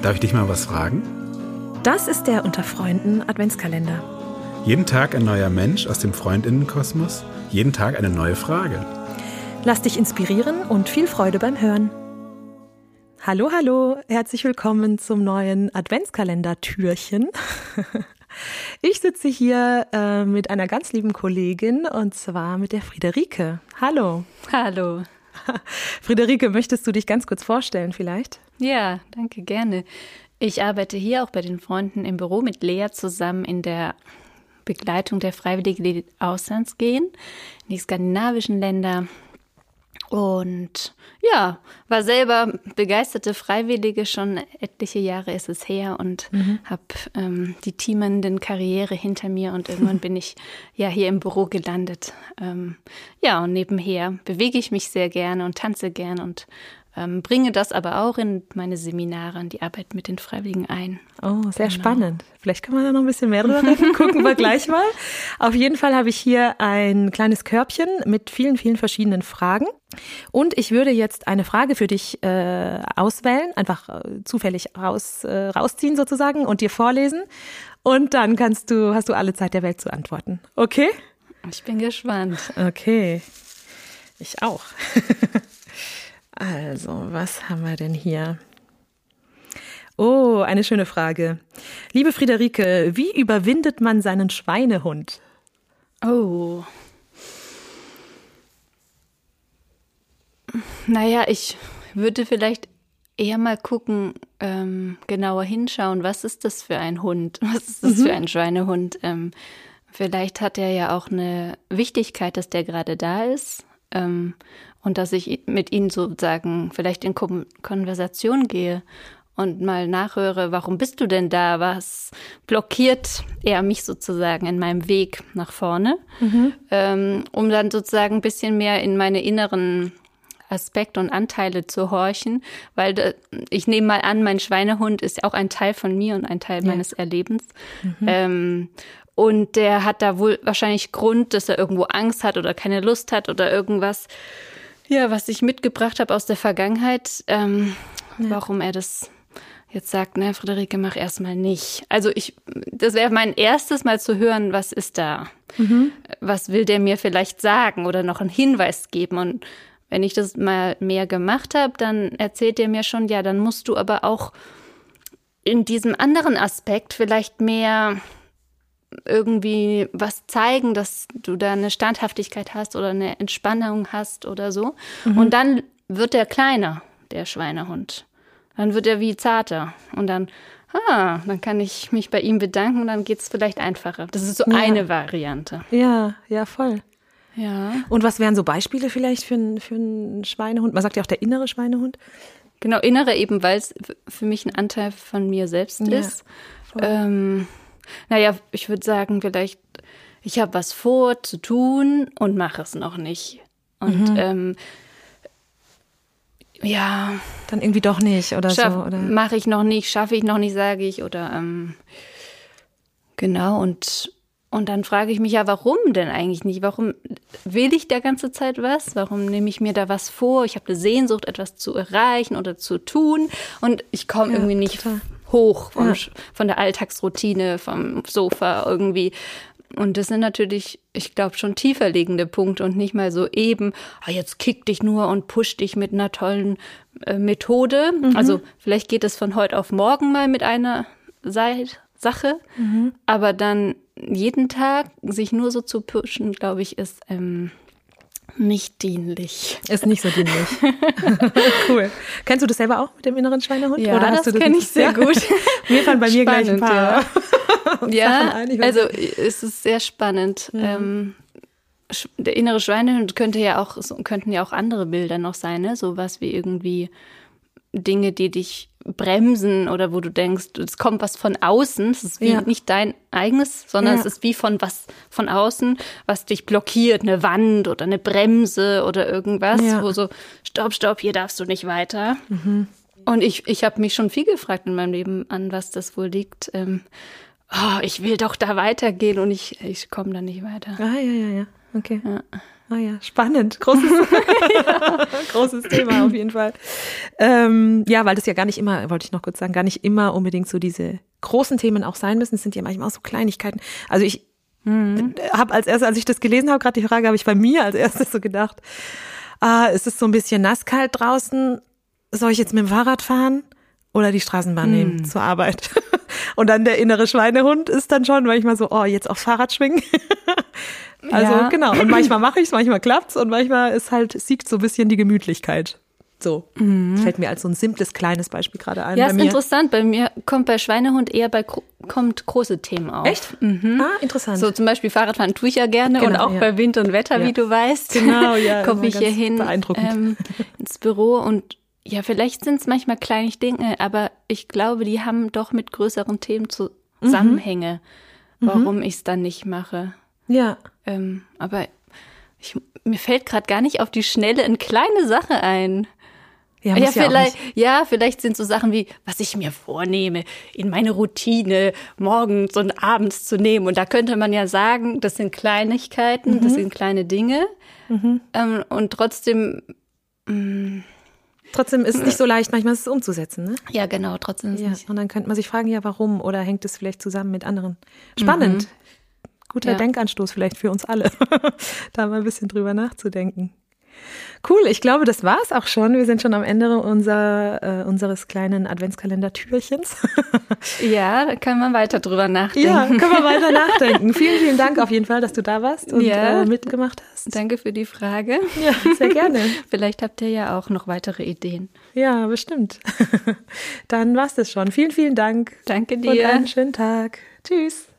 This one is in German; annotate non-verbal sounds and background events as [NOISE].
Darf ich dich mal was fragen? Das ist der Unter Freunden Adventskalender. Jeden Tag ein neuer Mensch aus dem Freundinnenkosmos, jeden Tag eine neue Frage. Lass dich inspirieren und viel Freude beim Hören. Hallo, hallo, herzlich willkommen zum neuen Adventskalender-Türchen. [LAUGHS] Ich sitze hier äh, mit einer ganz lieben Kollegin und zwar mit der Friederike. Hallo. Hallo. [LAUGHS] Friederike, möchtest du dich ganz kurz vorstellen vielleicht? Ja, danke, gerne. Ich arbeite hier auch bei den Freunden im Büro mit Lea zusammen in der Begleitung der Freiwilligen, die auslands gehen, in die skandinavischen Länder. Und ja, war selber begeisterte Freiwillige, schon etliche Jahre ist es her und mhm. habe ähm, die teamenden Karriere hinter mir und irgendwann bin ich [LAUGHS] ja hier im Büro gelandet. Ähm, ja, und nebenher bewege ich mich sehr gerne und tanze gerne und ähm, bringe das aber auch in meine Seminare und die Arbeit mit den Freiwilligen ein. Oh, sehr genau. spannend. Vielleicht kann man da noch ein bisschen mehr drüber reden. [LAUGHS] Gucken wir gleich mal. Auf jeden Fall habe ich hier ein kleines Körbchen mit vielen, vielen verschiedenen Fragen. Und ich würde jetzt eine Frage für dich äh, auswählen, einfach äh, zufällig raus, äh, rausziehen sozusagen und dir vorlesen. Und dann kannst du, hast du alle Zeit der Welt zu antworten. Okay? Ich bin gespannt. Okay. Ich auch. [LAUGHS] Also, was haben wir denn hier? Oh, eine schöne Frage. Liebe Friederike, wie überwindet man seinen Schweinehund? Oh. Naja, ich würde vielleicht eher mal gucken, ähm, genauer hinschauen, was ist das für ein Hund? [LAUGHS] Was ist das mhm. für ein Schweinehund? Ähm, vielleicht hat er ja auch eine Wichtigkeit, dass der gerade da ist. Ähm, und dass ich mit ihnen sozusagen vielleicht in Konversation gehe und mal nachhöre, warum bist du denn da? Was blockiert er mich sozusagen in meinem Weg nach vorne? Mhm. Ähm, um dann sozusagen ein bisschen mehr in meine inneren Aspekte und Anteile zu horchen, weil ich nehme mal an, mein Schweinehund ist auch ein Teil von mir und ein Teil ja. meines Erlebens. Mhm. Ähm, und der hat da wohl wahrscheinlich Grund, dass er irgendwo Angst hat oder keine Lust hat oder irgendwas ja, was ich mitgebracht habe aus der Vergangenheit, ähm, ja. warum er das jetzt sagt, ne, Friederike, mach erstmal nicht. Also ich, das wäre mein erstes Mal zu hören, was ist da? Mhm. Was will der mir vielleicht sagen oder noch einen Hinweis geben? Und wenn ich das mal mehr gemacht habe, dann erzählt er mir schon, ja, dann musst du aber auch in diesem anderen Aspekt vielleicht mehr irgendwie was zeigen, dass du da eine Standhaftigkeit hast oder eine Entspannung hast oder so. Mhm. Und dann wird er kleiner, der Schweinehund. Dann wird er wie zarter. Und dann, ah, dann kann ich mich bei ihm bedanken und dann geht es vielleicht einfacher. Das ist so ja. eine Variante. Ja, ja, voll. Ja. Und was wären so Beispiele vielleicht für, für einen Schweinehund? Man sagt ja auch der innere Schweinehund. Genau, innere eben, weil es für mich ein Anteil von mir selbst ja, ist. Ähm, naja, ich würde sagen, vielleicht, ich habe was vor zu tun und mache es noch nicht. Und mhm. ähm, ja. Dann irgendwie doch nicht oder schaff, so. Oder? Mache ich noch nicht, schaffe ich noch nicht, sage ich. Oder ähm, genau, und, und dann frage ich mich ja, warum denn eigentlich nicht? Warum will ich der ganze Zeit was? Warum nehme ich mir da was vor? Ich habe eine Sehnsucht, etwas zu erreichen oder zu tun. Und ich komme ja, irgendwie nicht total hoch vom, ja. von der Alltagsroutine, vom Sofa irgendwie. Und das sind natürlich, ich glaube, schon tiefer liegende Punkte und nicht mal so eben, ah, jetzt kick dich nur und push dich mit einer tollen äh, Methode. Mhm. Also vielleicht geht es von heute auf morgen mal mit einer Seite, Sache, mhm. aber dann jeden Tag sich nur so zu pushen, glaube ich, ist ähm, nicht dienlich. Ist nicht so dienlich. [LAUGHS] cool. Kennst du das selber auch mit dem inneren Schweinehund? Ja, Oder hast das, das kenne ich sehr gut. [LAUGHS] mir fallen bei mir gleich ein paar. Ja, [LAUGHS] ja also es ist sehr spannend. Ja. Ähm, der innere Schweinehund könnte ja auch, könnten ja auch andere Bilder noch sein, ne? Sowas wie irgendwie Dinge, die dich bremsen oder wo du denkst, es kommt was von außen, es ist wie ja. nicht dein eigenes, sondern ja. es ist wie von was von außen, was dich blockiert, eine Wand oder eine Bremse oder irgendwas, ja. wo so, stopp, stopp, hier darfst du nicht weiter. Mhm. Und ich, ich habe mich schon viel gefragt in meinem Leben, an was das wohl liegt. Ähm, oh, ich will doch da weitergehen und ich, ich komme da nicht weiter. Ah, ja, ja, ja. Okay. Ja. Ah ja, spannend. Großes, [LAUGHS] großes Thema auf jeden Fall. Ähm, ja, weil das ja gar nicht immer, wollte ich noch kurz sagen, gar nicht immer unbedingt so diese großen Themen auch sein müssen. Es sind ja manchmal auch so Kleinigkeiten. Also ich mhm. habe als erstes, als ich das gelesen habe, gerade die Frage, habe ich bei mir als erstes so gedacht, ah, ist es so ein bisschen nasskalt draußen? Soll ich jetzt mit dem Fahrrad fahren oder die Straßenbahn mhm. nehmen zur Arbeit? [LAUGHS] Und dann der innere Schweinehund ist dann schon manchmal so, oh, jetzt auf Fahrrad schwingen. Also ja. genau. Und manchmal mache ich es, manchmal klappt's und manchmal ist halt, siegt so ein bisschen die Gemütlichkeit. So. Mhm. Fällt mir als so ein simples, kleines Beispiel gerade ein. Ja, ist mir. interessant. Bei mir kommt bei Schweinehund eher bei kommt große Themen auf. Echt? Mhm. Ah, interessant. So zum Beispiel Fahrradfahren tue ich ja gerne genau, und auch ja. bei Wind und Wetter, ja. wie du weißt. [LAUGHS] Genau, ja. [LAUGHS] komme ich hier hin ähm, ins Büro und ja, vielleicht sind es manchmal kleine Dinge, aber ich glaube, die haben doch mit größeren Themen Zusammenhänge, mhm. warum mhm. ich es dann nicht mache. Ja. Ähm, aber ich, mir fällt gerade gar nicht auf die Schnelle eine kleine Sache ein. Ja, ja, vielleicht, ja, vielleicht sind so Sachen wie, was ich mir vornehme, in meine Routine morgens und abends zu nehmen. Und da könnte man ja sagen, das sind Kleinigkeiten, mhm. das sind kleine Dinge. Mhm. Ähm, und trotzdem. Mh, mm, Trotzdem ist es nicht so leicht, manchmal ist es umzusetzen, ne? Ja, genau, trotzdem ist ja, nicht. Und dann könnte man sich fragen, ja, warum? Oder hängt es vielleicht zusammen mit anderen? Spannend. Mhm guter ja. Denkanstoß vielleicht für uns alle, [LAUGHS] da mal ein bisschen drüber nachzudenken. Cool, ich glaube, das war's auch schon. Wir sind schon am Ende unser, äh, unseres kleinen Adventskalender-Türchens. [LAUGHS] ja, da kann man weiter drüber nachdenken. Ja, können wir weiter [LAUGHS] nachdenken. vielen, vielen Dank auf jeden Fall, dass du da warst und ja, äh, mitgemacht hast. Danke für die Frage. Ja, sehr gerne. Vielleicht habt ihr ja auch noch weitere Ideen. Ja, bestimmt. Dann war's das schon. Vielen, vielen Dank. Danke dir. Und einen schönen Tag. Tschüss.